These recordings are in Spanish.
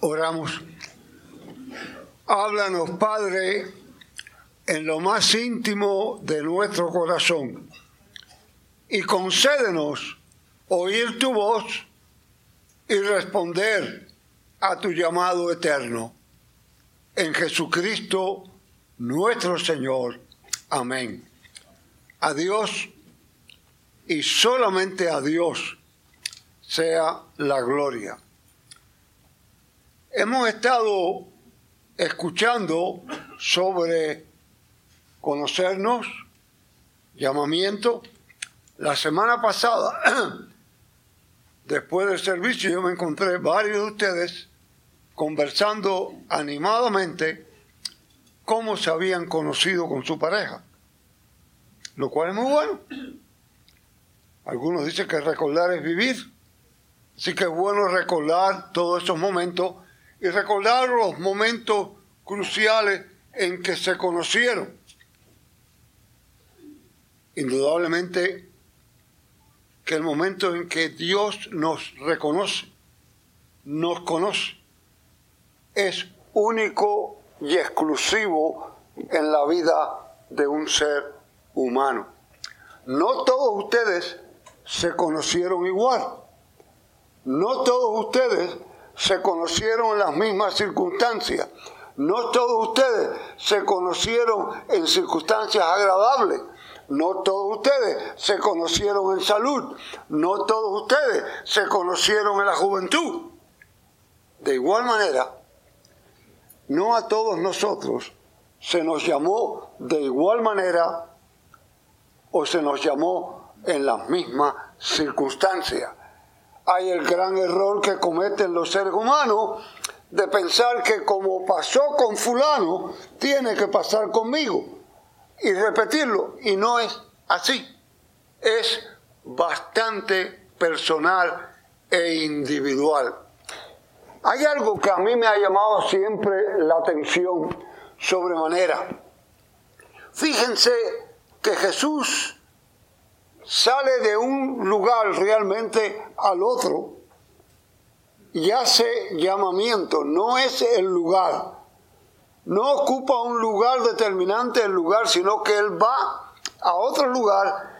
Oramos. Háblanos, Padre, en lo más íntimo de nuestro corazón y concédenos oír tu voz y responder a tu llamado eterno. En Jesucristo nuestro Señor. Amén. A Dios y solamente a Dios sea la gloria. Hemos estado escuchando sobre conocernos, llamamiento. La semana pasada, después del servicio, yo me encontré varios de ustedes conversando animadamente cómo se habían conocido con su pareja, lo cual es muy bueno. Algunos dicen que recordar es vivir, así que es bueno recordar todos esos momentos y recordar los momentos cruciales en que se conocieron. Indudablemente que el momento en que Dios nos reconoce, nos conoce, es único y exclusivo en la vida de un ser humano. No todos ustedes se conocieron igual. No todos ustedes se conocieron en las mismas circunstancias. No todos ustedes se conocieron en circunstancias agradables. No todos ustedes se conocieron en salud. No todos ustedes se conocieron en la juventud. De igual manera, no a todos nosotros se nos llamó de igual manera o se nos llamó en las mismas circunstancias hay el gran error que cometen los seres humanos de pensar que como pasó con fulano, tiene que pasar conmigo. Y repetirlo. Y no es así. Es bastante personal e individual. Hay algo que a mí me ha llamado siempre la atención sobremanera. Fíjense que Jesús sale de un lugar realmente al otro y hace llamamiento, no es el lugar, no ocupa un lugar determinante el lugar, sino que él va a otro lugar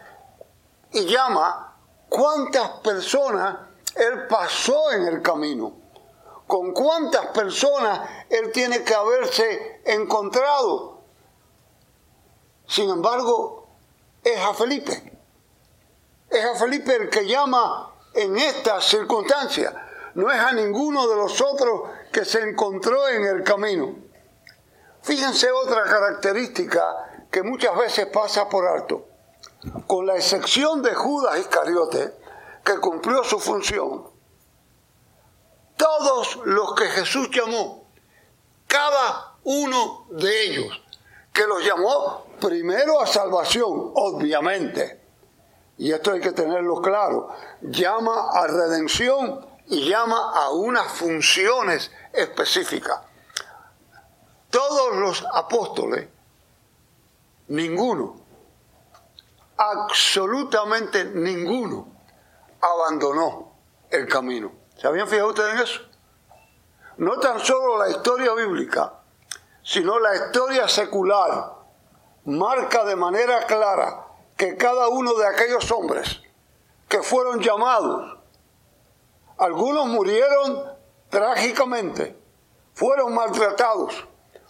y llama cuántas personas él pasó en el camino, con cuántas personas él tiene que haberse encontrado. Sin embargo, es a Felipe es a Felipe el que llama en estas circunstancias, no es a ninguno de los otros que se encontró en el camino. Fíjense otra característica que muchas veces pasa por alto. Con la excepción de Judas Iscariote, que cumplió su función, todos los que Jesús llamó, cada uno de ellos, que los llamó primero a salvación, obviamente, y esto hay que tenerlo claro, llama a redención y llama a unas funciones específicas. Todos los apóstoles, ninguno, absolutamente ninguno, abandonó el camino. ¿Se habían fijado ustedes en eso? No tan solo la historia bíblica, sino la historia secular marca de manera clara que cada uno de aquellos hombres que fueron llamados, algunos murieron trágicamente, fueron maltratados,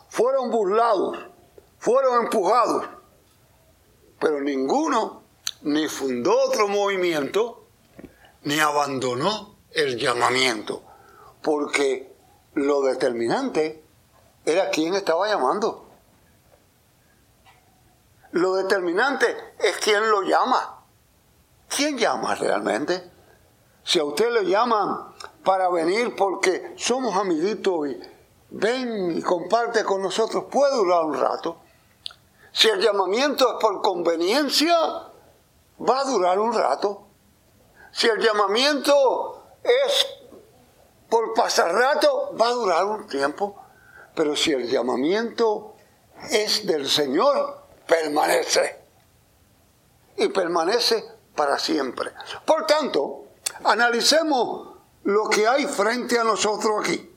fueron burlados, fueron empujados, pero ninguno ni fundó otro movimiento, ni abandonó el llamamiento, porque lo determinante era quién estaba llamando. Lo determinante es quién lo llama. ¿Quién llama realmente? Si a usted le llaman para venir porque somos amiguitos y ven y comparte con nosotros, puede durar un rato. Si el llamamiento es por conveniencia, va a durar un rato. Si el llamamiento es por pasar rato, va a durar un tiempo. Pero si el llamamiento es del Señor, permanece. Y permanece para siempre. Por tanto, analicemos lo que hay frente a nosotros aquí.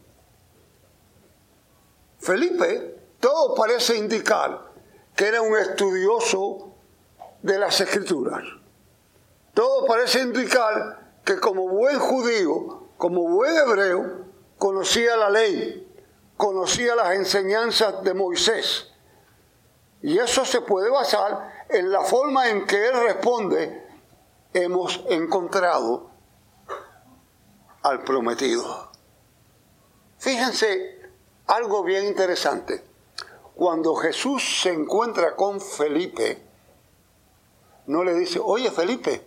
Felipe, todo parece indicar que era un estudioso de las escrituras. Todo parece indicar que como buen judío, como buen hebreo, conocía la ley, conocía las enseñanzas de Moisés. Y eso se puede basar en la forma en que él responde, hemos encontrado al prometido. Fíjense algo bien interesante. Cuando Jesús se encuentra con Felipe, no le dice, oye Felipe,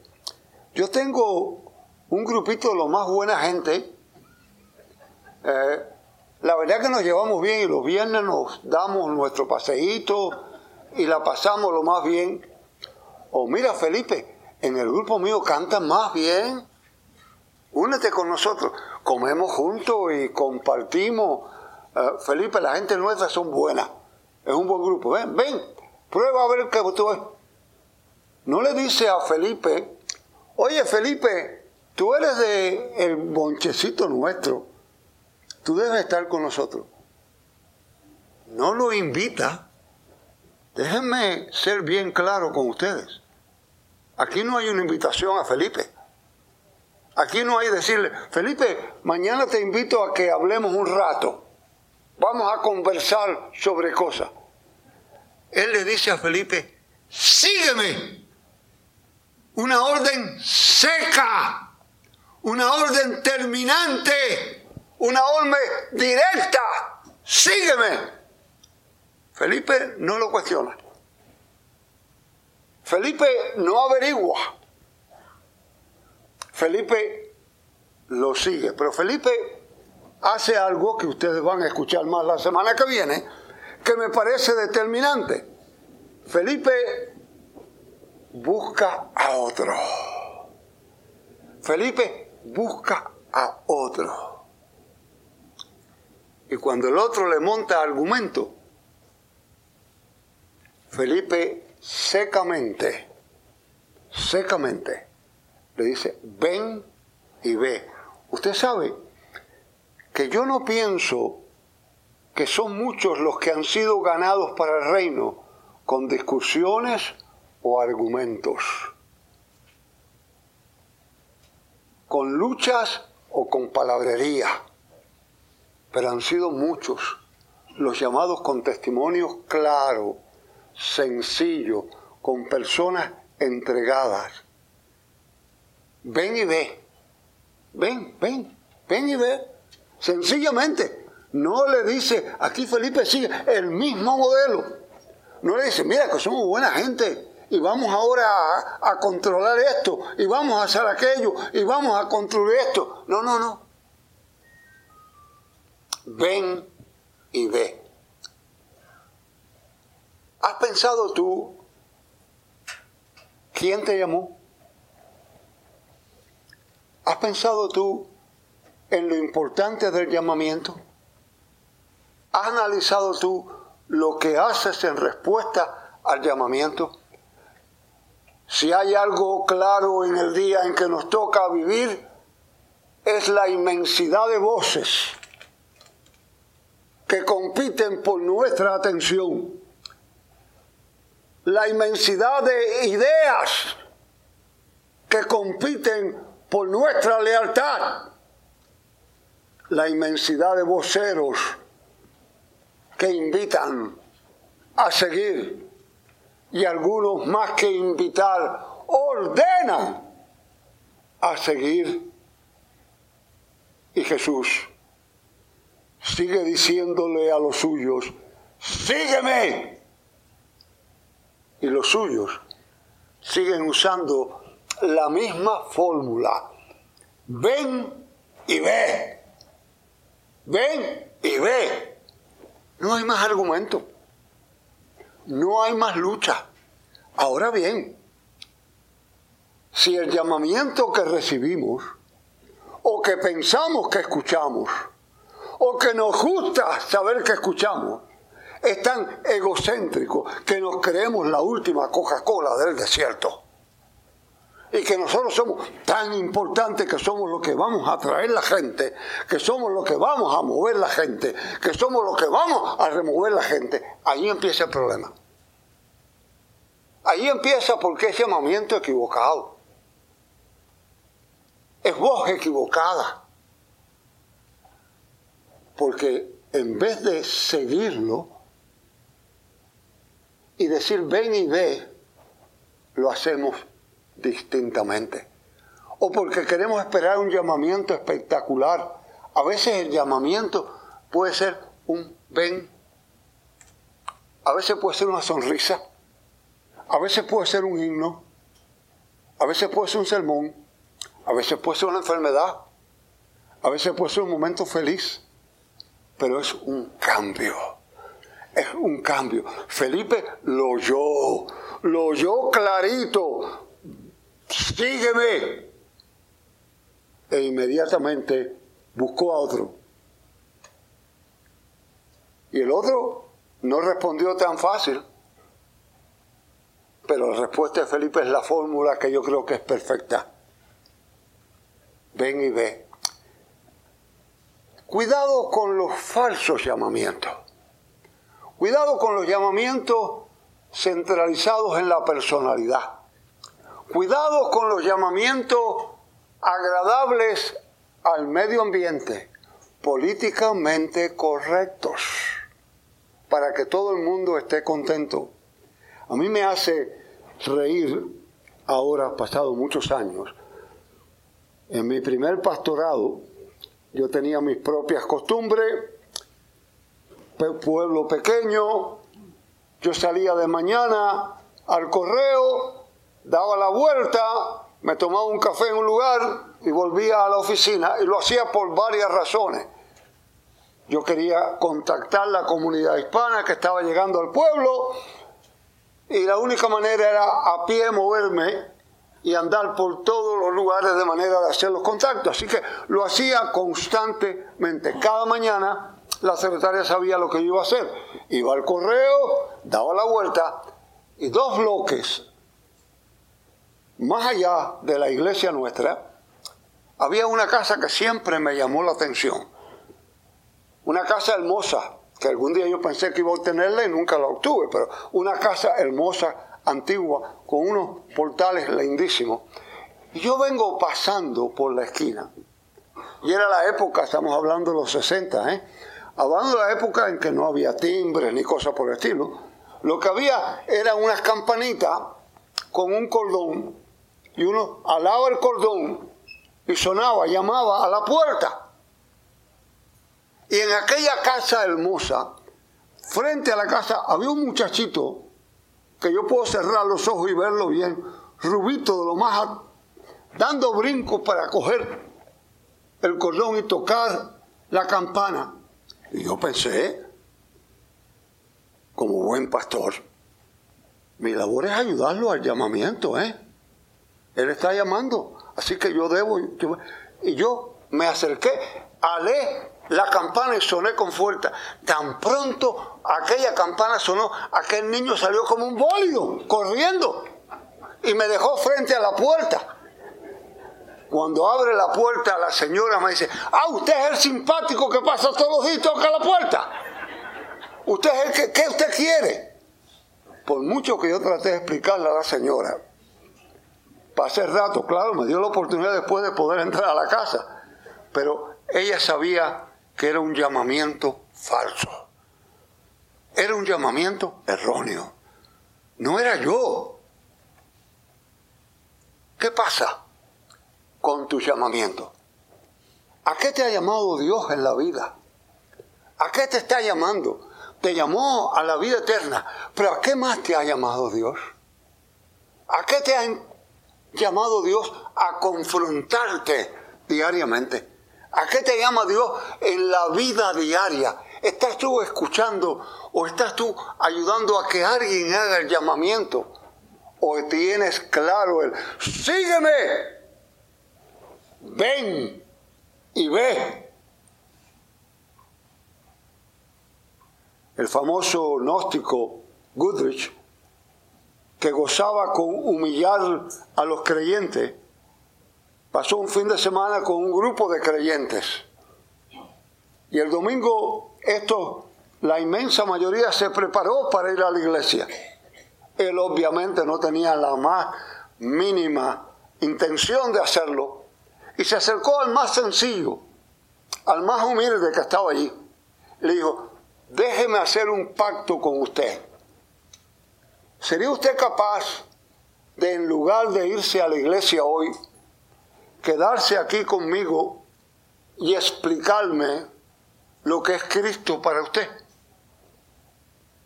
yo tengo un grupito de lo más buena gente. Eh, la verdad que nos llevamos bien y los viernes nos damos nuestro paseíto y la pasamos lo más bien. O mira Felipe, en el grupo mío cantan más bien. Únete con nosotros. Comemos juntos y compartimos. Eh, Felipe, la gente nuestra son buenas. Es un buen grupo. Ven, ven, prueba a ver qué tú es. No le dice a Felipe, oye Felipe, tú eres de el bonchecito nuestro. Tú debes estar con nosotros. No lo invita. Déjenme ser bien claro con ustedes. Aquí no hay una invitación a Felipe. Aquí no hay decirle, Felipe, mañana te invito a que hablemos un rato. Vamos a conversar sobre cosas. Él le dice a Felipe, sígueme. Una orden seca, una orden terminante, una orden directa. Sígueme. Felipe no lo cuestiona. Felipe no averigua. Felipe lo sigue. Pero Felipe hace algo que ustedes van a escuchar más la semana que viene, que me parece determinante. Felipe busca a otro. Felipe busca a otro. Y cuando el otro le monta argumento, Felipe secamente, secamente, le dice, ven y ve. Usted sabe que yo no pienso que son muchos los que han sido ganados para el reino con discusiones o argumentos, con luchas o con palabrería, pero han sido muchos los llamados con testimonios claros sencillo, con personas entregadas. Ven y ve. Ven, ven, ven y ve. Sencillamente. No le dice, aquí Felipe sigue el mismo modelo. No le dice, mira que somos buena gente y vamos ahora a, a, controlar esto y vamos a hacer aquello y vamos a construir esto. No, no, no. Ven y ve. ¿Has pensado tú quién te llamó? ¿Has pensado tú en lo importante del llamamiento? ¿Has analizado tú lo que haces en respuesta al llamamiento? Si hay algo claro en el día en que nos toca vivir, es la inmensidad de voces que compiten por nuestra atención la inmensidad de ideas que compiten por nuestra lealtad, la inmensidad de voceros que invitan a seguir y algunos más que invitar ordenan a seguir. Y Jesús sigue diciéndole a los suyos, sígueme y los suyos siguen usando la misma fórmula. Ven y ve. Ven y ve. No hay más argumento. No hay más lucha. Ahora bien, si el llamamiento que recibimos, o que pensamos que escuchamos, o que nos gusta saber que escuchamos, es tan egocéntrico que nos creemos la última Coca-Cola del desierto. y que nosotros somos tan importantes que somos los que vamos a atraer la gente, que somos los que vamos a mover la gente, que somos los que vamos a remover la gente, ahí empieza el problema. Ahí empieza porque es llamamiento equivocado. Es voz equivocada. Porque en vez de seguirlo y decir ven y ve, lo hacemos distintamente. O porque queremos esperar un llamamiento espectacular. A veces el llamamiento puede ser un ven, a veces puede ser una sonrisa, a veces puede ser un himno, a veces puede ser un sermón, a veces puede ser una enfermedad, a veces puede ser un momento feliz, pero es un cambio. Es un cambio. Felipe lo oyó, lo oyó clarito, sígueme. E inmediatamente buscó a otro. Y el otro no respondió tan fácil. Pero la respuesta de Felipe es la fórmula que yo creo que es perfecta. Ven y ve. Cuidado con los falsos llamamientos. Cuidado con los llamamientos centralizados en la personalidad. Cuidado con los llamamientos agradables al medio ambiente, políticamente correctos, para que todo el mundo esté contento. A mí me hace reír ahora, pasado muchos años, en mi primer pastorado, yo tenía mis propias costumbres, pueblo pequeño, yo salía de mañana al correo, daba la vuelta, me tomaba un café en un lugar y volvía a la oficina y lo hacía por varias razones. Yo quería contactar la comunidad hispana que estaba llegando al pueblo y la única manera era a pie moverme y andar por todos los lugares de manera de hacer los contactos. Así que lo hacía constantemente. Cada mañana la secretaria sabía lo que iba a hacer. Iba al correo, daba la vuelta y dos bloques más allá de la iglesia nuestra, había una casa que siempre me llamó la atención. Una casa hermosa, que algún día yo pensé que iba a obtenerla y nunca la obtuve, pero una casa hermosa, antigua, con unos portales lindísimos. Y yo vengo pasando por la esquina. Y era la época, estamos hablando de los 60, ¿eh? Hablando de la época en que no había timbres ni cosas por el estilo. Lo que había eran unas campanitas con un cordón y uno alaba el cordón y sonaba, llamaba a la puerta. Y en aquella casa hermosa, frente a la casa, había un muchachito que yo puedo cerrar los ojos y verlo bien, rubito de lo más, dando brincos para coger el cordón y tocar la campana. Y yo pensé, como buen pastor, mi labor es ayudarlo al llamamiento, ¿eh? Él está llamando. Así que yo debo. y yo me acerqué, alé la campana y soné con fuerza. Tan pronto aquella campana sonó, aquel niño salió como un bólido, corriendo. Y me dejó frente a la puerta. Cuando abre la puerta, la señora me dice, ah, usted es el simpático que pasa todos los días y toca la puerta. Usted es el que, ¿qué usted quiere? Por mucho que yo traté de explicarle a la señora, Pasé rato, claro, me dio la oportunidad después de poder entrar a la casa, pero ella sabía que era un llamamiento falso. Era un llamamiento erróneo. No era yo. ¿Qué pasa con tu llamamiento? ¿A qué te ha llamado Dios en la vida? ¿A qué te está llamando? Te llamó a la vida eterna, pero ¿a qué más te ha llamado Dios? ¿A qué te ha llamado Dios a confrontarte diariamente. ¿A qué te llama Dios en la vida diaria? ¿Estás tú escuchando o estás tú ayudando a que alguien haga el llamamiento? ¿O tienes claro el, sígueme, ven y ve? El famoso gnóstico Goodrich que gozaba con humillar a los creyentes, pasó un fin de semana con un grupo de creyentes. Y el domingo esto, la inmensa mayoría se preparó para ir a la iglesia. Él obviamente no tenía la más mínima intención de hacerlo. Y se acercó al más sencillo, al más humilde que estaba allí. Le dijo, déjeme hacer un pacto con usted. ¿Sería usted capaz de, en lugar de irse a la iglesia hoy, quedarse aquí conmigo y explicarme lo que es Cristo para usted?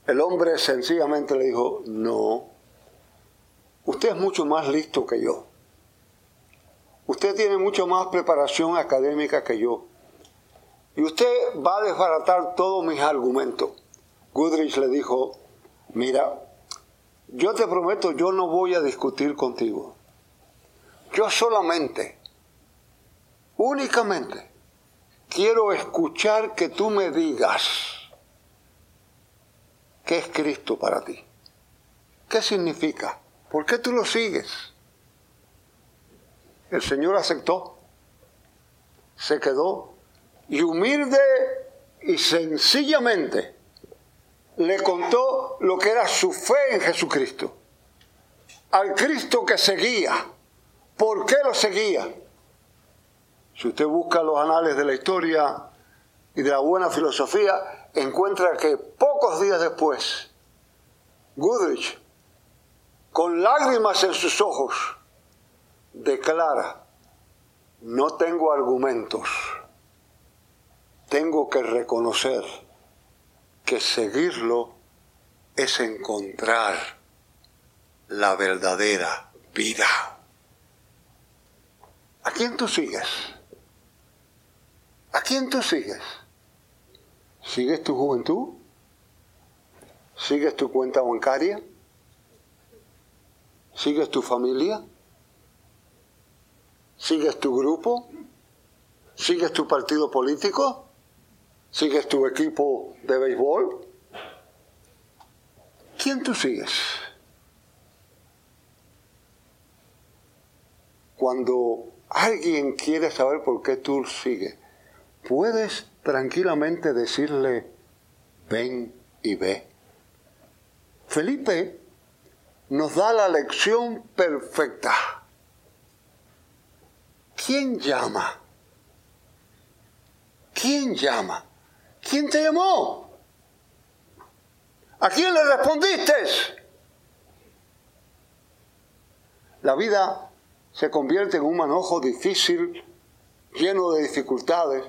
El hombre sencillamente le dijo, no, usted es mucho más listo que yo. Usted tiene mucho más preparación académica que yo. Y usted va a desbaratar todos mis argumentos. Goodrich le dijo, mira, yo te prometo, yo no voy a discutir contigo. Yo solamente, únicamente, quiero escuchar que tú me digas qué es Cristo para ti. ¿Qué significa? ¿Por qué tú lo sigues? El Señor aceptó, se quedó y humilde y sencillamente le contó lo que era su fe en Jesucristo. Al Cristo que seguía. ¿Por qué lo seguía? Si usted busca los anales de la historia y de la buena filosofía, encuentra que pocos días después, Goodrich, con lágrimas en sus ojos, declara, no tengo argumentos, tengo que reconocer que seguirlo es encontrar la verdadera vida. ¿A quién tú sigues? ¿A quién tú sigues? ¿Sigues tu juventud? ¿Sigues tu cuenta bancaria? ¿Sigues tu familia? ¿Sigues tu grupo? ¿Sigues tu partido político? ¿Sigues tu equipo de béisbol? ¿Quién tú sigues? Cuando alguien quiere saber por qué tú sigues, puedes tranquilamente decirle, ven y ve. Felipe nos da la lección perfecta. ¿Quién llama? ¿Quién llama? ¿Quién te llamó? ¿A quién le respondiste? La vida se convierte en un manojo difícil, lleno de dificultades.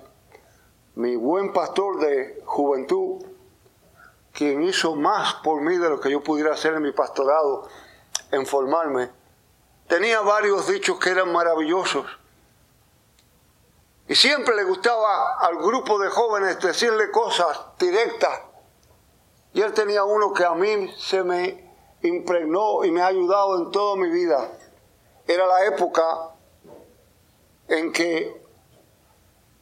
Mi buen pastor de juventud, quien hizo más por mí de lo que yo pudiera hacer en mi pastorado, en formarme, tenía varios dichos que eran maravillosos. Y siempre le gustaba al grupo de jóvenes decirle cosas directas. Y él tenía uno que a mí se me impregnó y me ha ayudado en toda mi vida. Era la época en que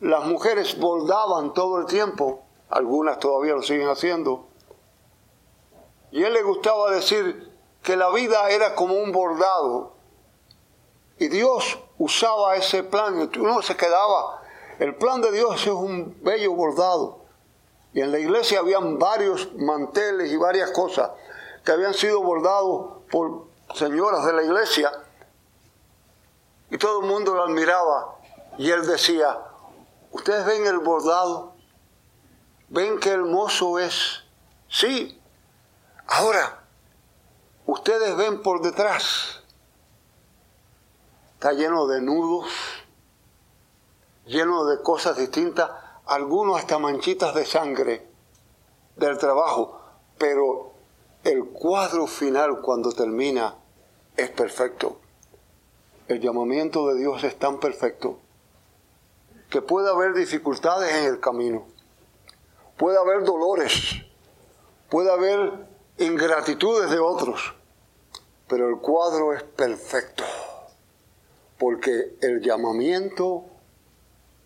las mujeres bordaban todo el tiempo, algunas todavía lo siguen haciendo, y él le gustaba decir que la vida era como un bordado, y Dios usaba ese plan uno se quedaba. El plan de Dios es un bello bordado. Y en la iglesia habían varios manteles y varias cosas que habían sido bordados por señoras de la iglesia. Y todo el mundo lo admiraba. Y él decía, ¿ustedes ven el bordado? ¿Ven qué hermoso es? Sí. Ahora, ustedes ven por detrás está lleno de nudos, lleno de cosas distintas, algunos hasta manchitas de sangre del trabajo, pero el cuadro final cuando termina es perfecto. El llamamiento de Dios es tan perfecto que puede haber dificultades en el camino, puede haber dolores, puede haber ingratitudes de otros, pero el cuadro es perfecto porque el llamamiento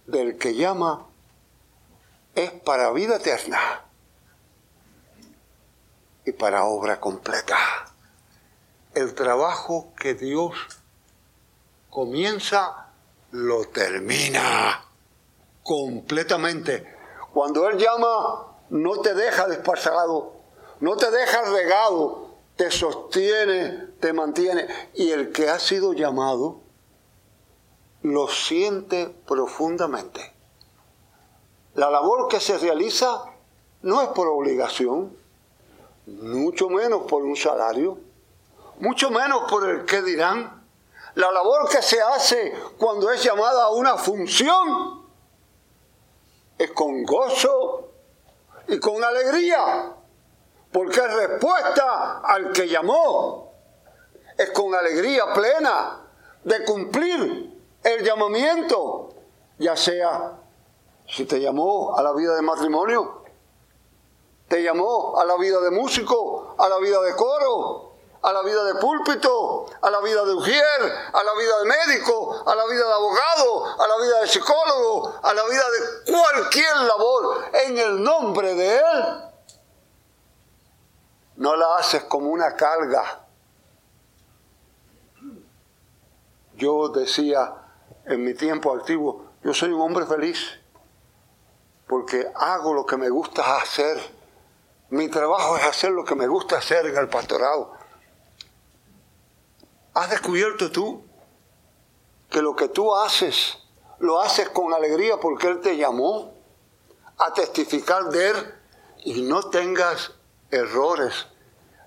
del que llama es para vida eterna y para obra completa. el trabajo que Dios comienza, lo termina completamente. Cuando Él llama, no te deja despasado, no te deja regado, te sostiene, te mantiene. Y el que ha sido llamado, lo siente profundamente. La labor que se realiza no es por obligación, mucho menos por un salario, mucho menos por el que dirán. La labor que se hace cuando es llamada a una función es con gozo y con alegría, porque es respuesta al que llamó. Es con alegría plena de cumplir el llamamiento, ya sea si te llamó a la vida de matrimonio, te llamó a la vida de músico, a la vida de coro, a la vida de púlpito, a la vida de ujier, a la vida de médico, a la vida de abogado, a la vida de psicólogo, a la vida de cualquier labor en el nombre de Él. No la haces como una carga. Yo decía en mi tiempo activo, yo soy un hombre feliz porque hago lo que me gusta hacer. Mi trabajo es hacer lo que me gusta hacer en el pastorado. ¿Has descubierto tú que lo que tú haces lo haces con alegría porque Él te llamó a testificar de Él y no tengas errores?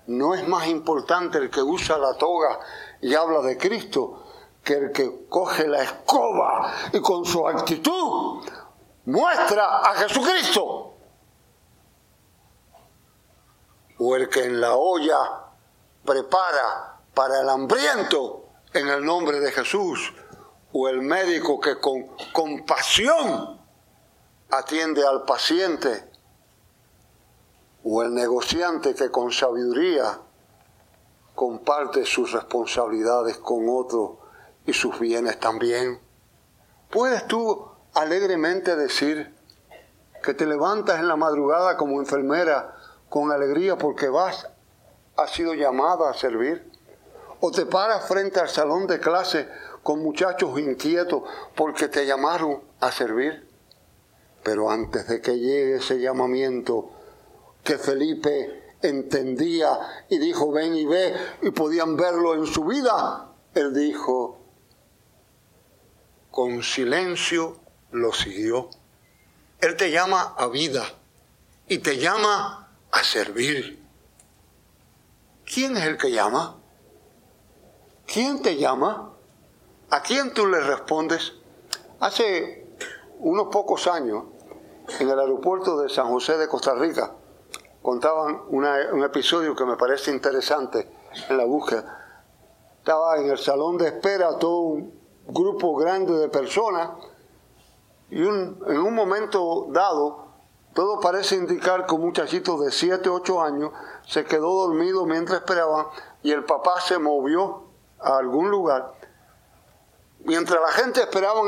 No es más importante el que usa la toga y habla de Cristo que el que coge la escoba y con su actitud muestra a Jesucristo. O el que en la olla prepara para el hambriento en el nombre de Jesús, o el médico que con compasión atiende al paciente, o el negociante que con sabiduría comparte sus responsabilidades con otro y sus bienes también. ¿Puedes tú alegremente decir que te levantas en la madrugada como enfermera con alegría porque vas, has sido llamada a servir? o te paras frente al salón de clase con muchachos inquietos porque te llamaron a servir. Pero antes de que llegue ese llamamiento que Felipe entendía y dijo ven y ve y podían verlo en su vida, él dijo, con silencio lo siguió. Él te llama a vida y te llama a servir. ¿Quién es el que llama? ¿quién te llama? ¿A quién tú le respondes? Hace unos pocos años, en el aeropuerto de San José de Costa Rica, contaban un episodio que me parece interesante en la búsqueda. Estaba en el salón de espera todo un grupo grande de personas y en un momento dado, todo parece indicar que un muchachito de 7, 8 años se quedó dormido mientras esperaban y el papá se movió a algún lugar, mientras la gente esperaba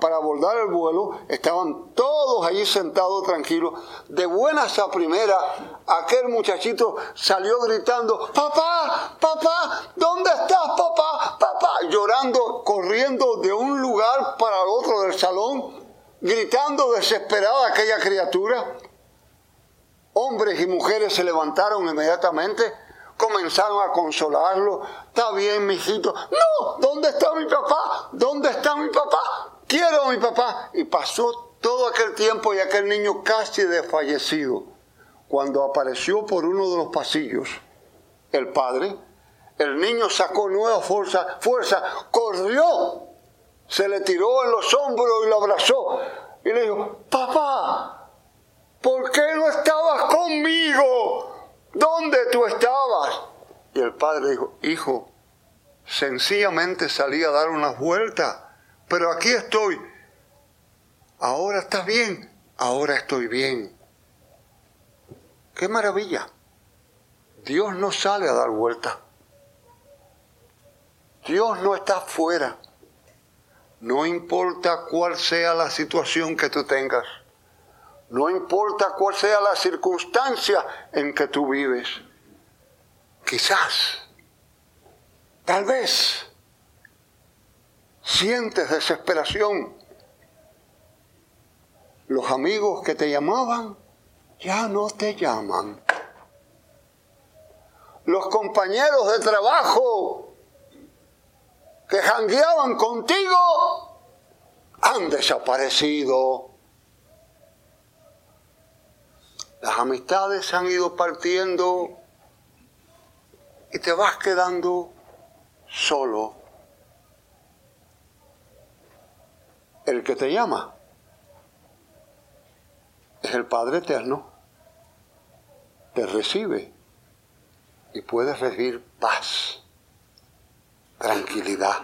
para abordar el vuelo, estaban todos allí sentados tranquilos. De buenas a primera, aquel muchachito salió gritando, papá, papá, ¿dónde estás, papá, papá? Llorando, corriendo de un lugar para el otro del salón, gritando desesperada aquella criatura. Hombres y mujeres se levantaron inmediatamente comenzaron a consolarlo. Está bien, mijito. No, ¿dónde está mi papá? ¿Dónde está mi papá? Quiero a mi papá. Y pasó todo aquel tiempo y aquel niño casi desfallecido. Cuando apareció por uno de los pasillos el padre, el niño sacó nueva fuerza, fuerza, corrió, se le tiró en los hombros y lo abrazó. Y le dijo, papá, ¿por qué no estabas conmigo? ¿Dónde tú estabas? Y el padre dijo, hijo, sencillamente salí a dar unas vueltas, pero aquí estoy. Ahora estás bien, ahora estoy bien. ¡Qué maravilla! Dios no sale a dar vueltas. Dios no está fuera. No importa cuál sea la situación que tú tengas. No importa cuál sea la circunstancia en que tú vives. Quizás Tal vez sientes desesperación. Los amigos que te llamaban ya no te llaman. Los compañeros de trabajo que jangueaban contigo han desaparecido. Las amistades se han ido partiendo y te vas quedando solo. El que te llama es el Padre Eterno. Te recibe y puedes recibir paz, tranquilidad,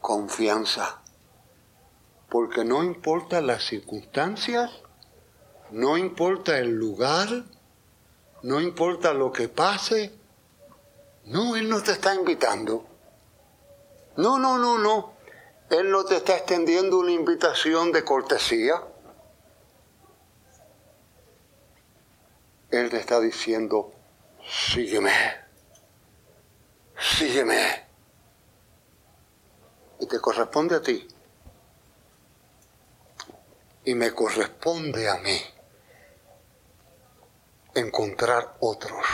confianza. Porque no importa las circunstancias, no importa el lugar, no importa lo que pase. No, Él no te está invitando. No, no, no, no. Él no te está extendiendo una invitación de cortesía. Él te está diciendo, sígueme, sígueme. Y te corresponde a ti. Y me corresponde a mí encontrar otros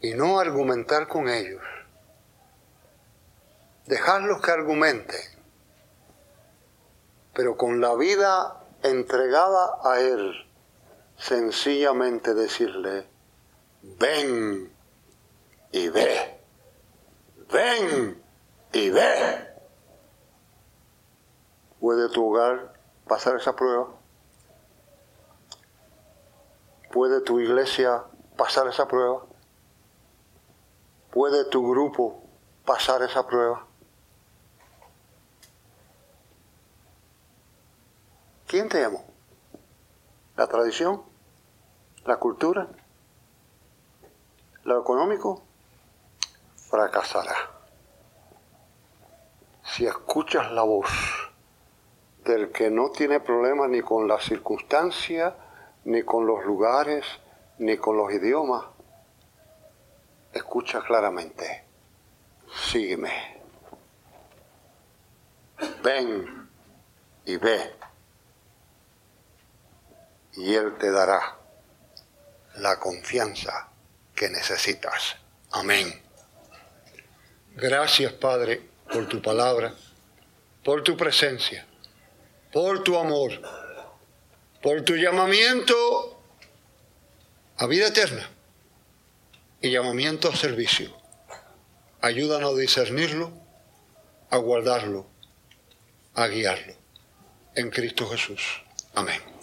y no argumentar con ellos. Dejarlos que argumenten, pero con la vida entregada a Él, sencillamente decirle, ven y ve, ven y ve. ¿Puede tu hogar pasar esa prueba? ¿Puede tu iglesia pasar esa prueba? ¿Puede tu grupo pasar esa prueba? ¿Quién te llamó? ¿La tradición? ¿La cultura? ¿Lo económico? Fracasará. Si escuchas la voz del que no tiene problema ni con las circunstancias, ni con los lugares, ni con los idiomas. Escucha claramente. Sígueme. Ven y ve. Y Él te dará la confianza que necesitas. Amén. Gracias, Padre, por tu palabra, por tu presencia, por tu amor por tu llamamiento a vida eterna y llamamiento a servicio. Ayúdanos a discernirlo, a guardarlo, a guiarlo. En Cristo Jesús. Amén.